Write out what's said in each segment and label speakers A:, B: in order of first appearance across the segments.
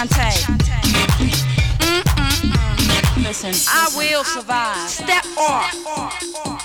A: Shantae. Mm-mm-mm. Listen, I will survive. Step off.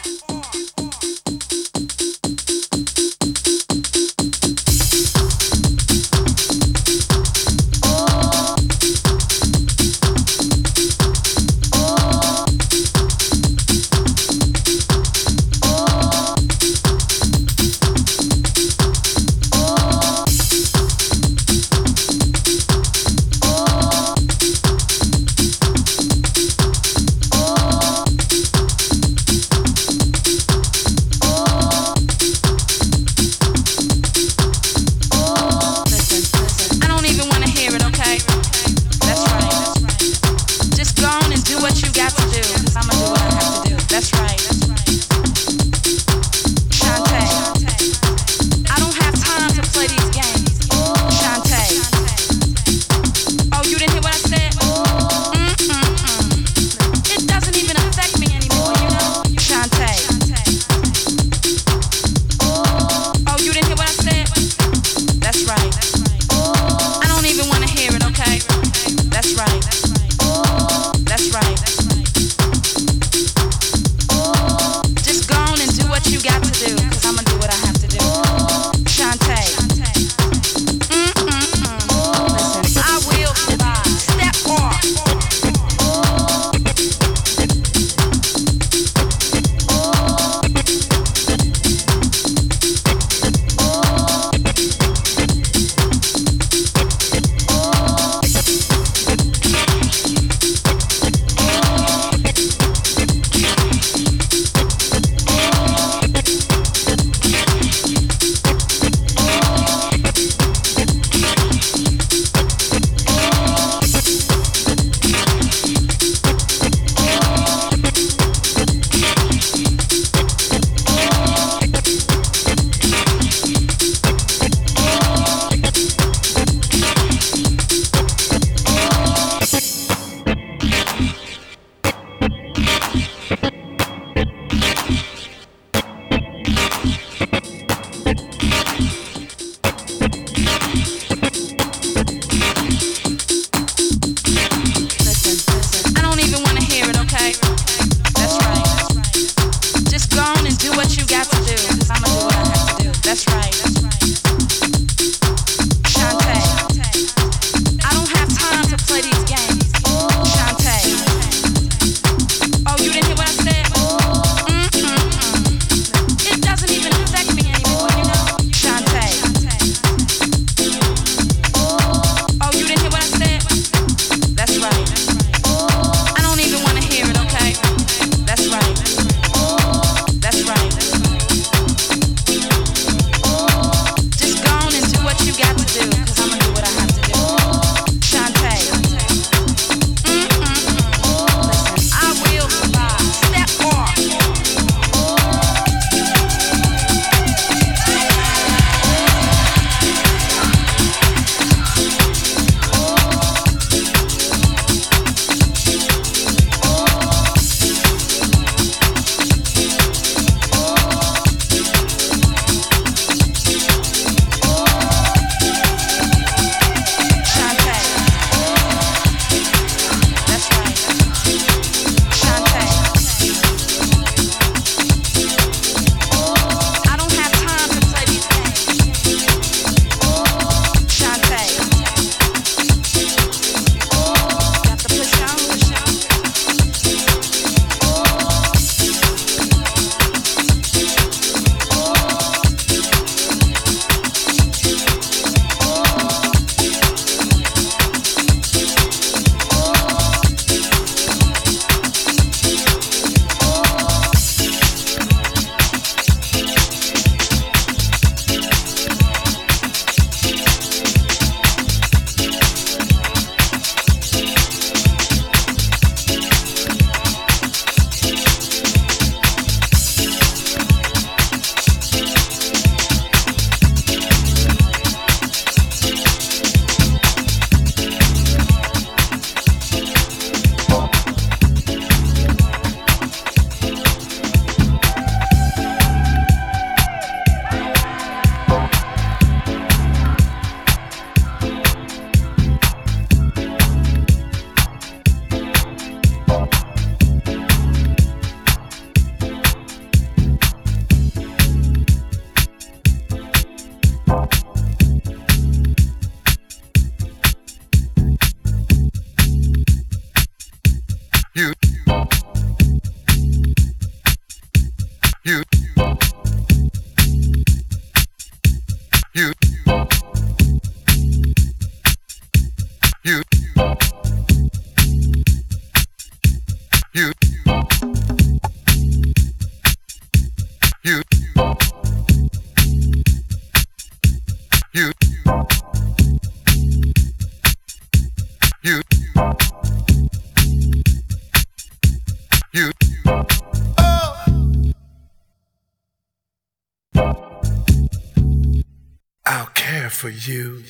B: for you.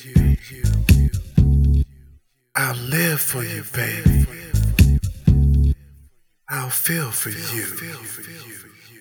B: I'll live for you, baby. I'll feel for you.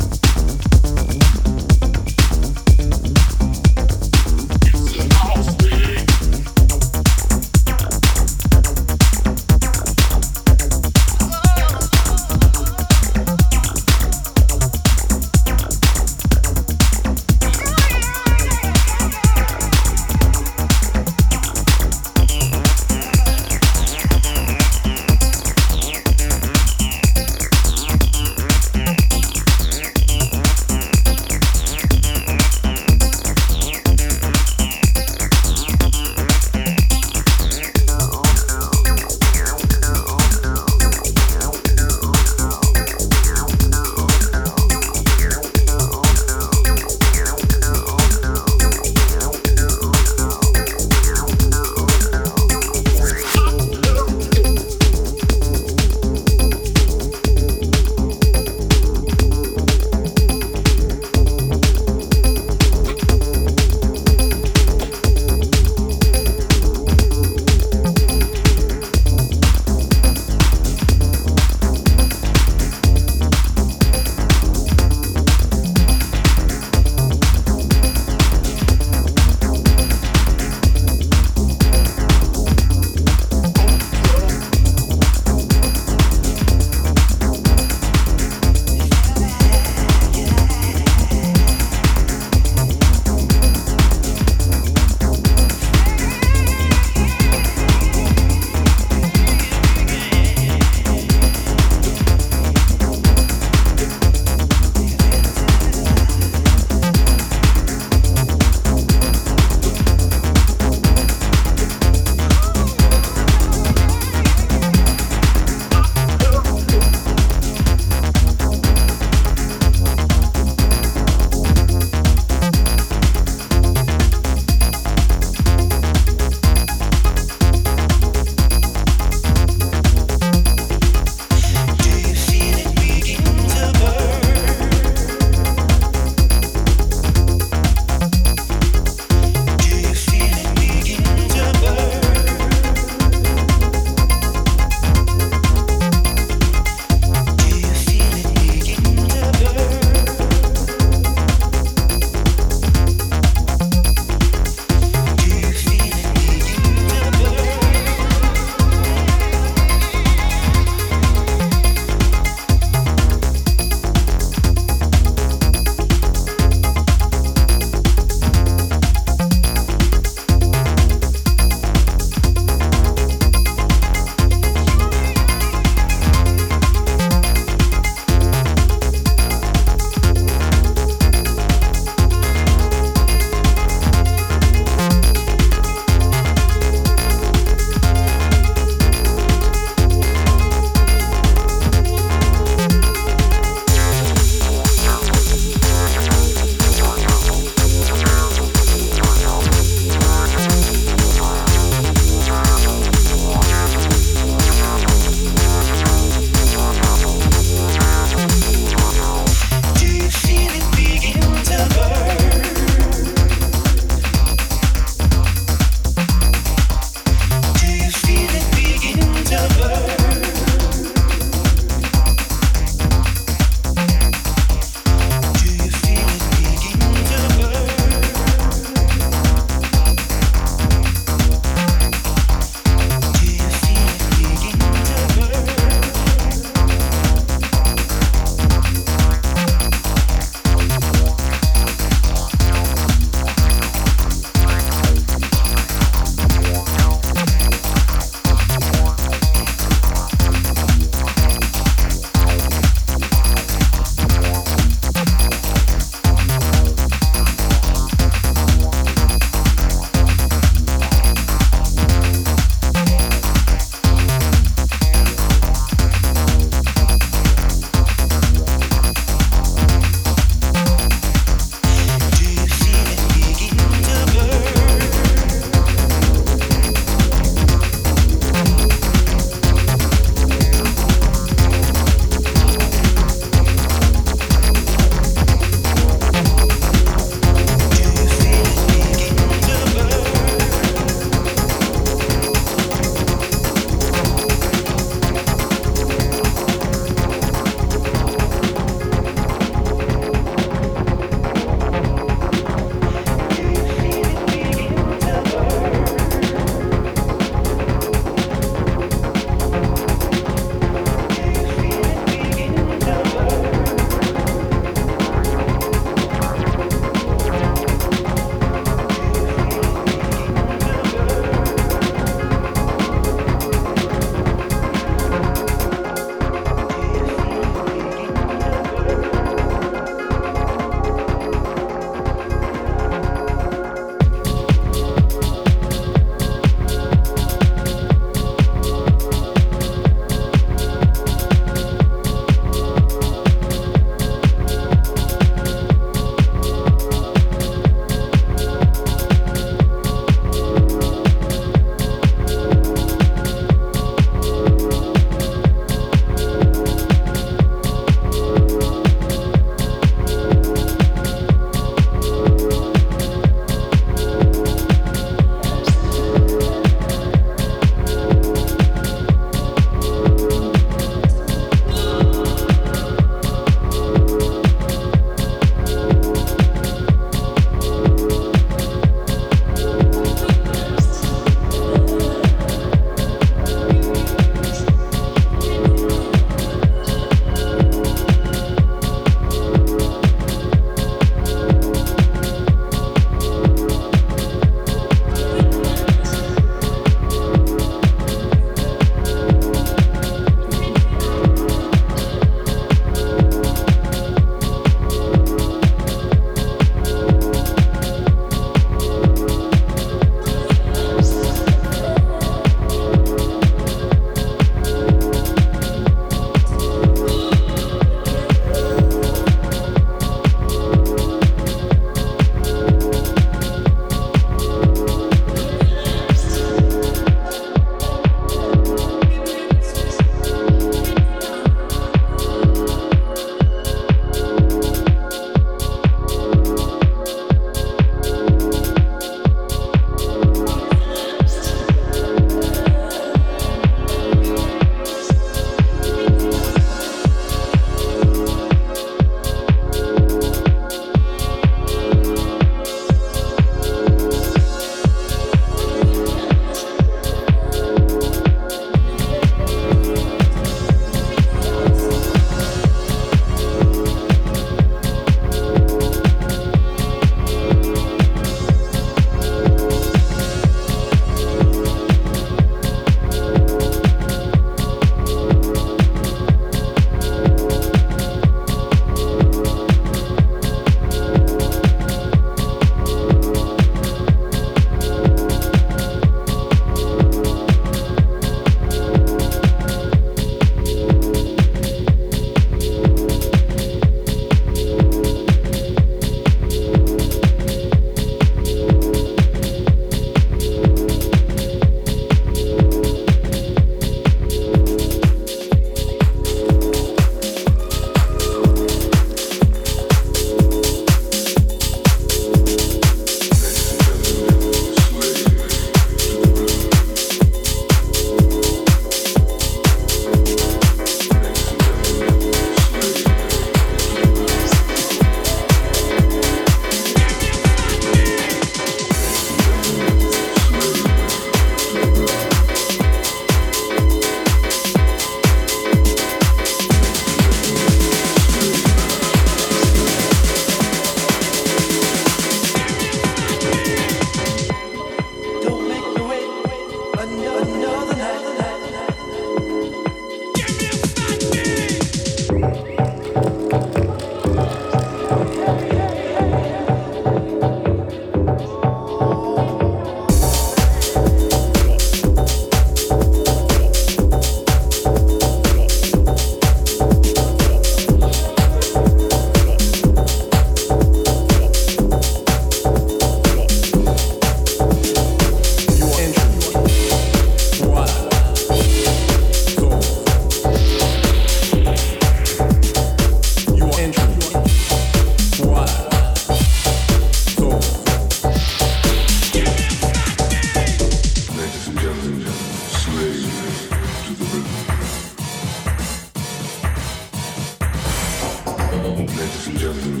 C: Ladies and gentlemen,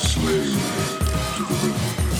C: slave to the rhythm.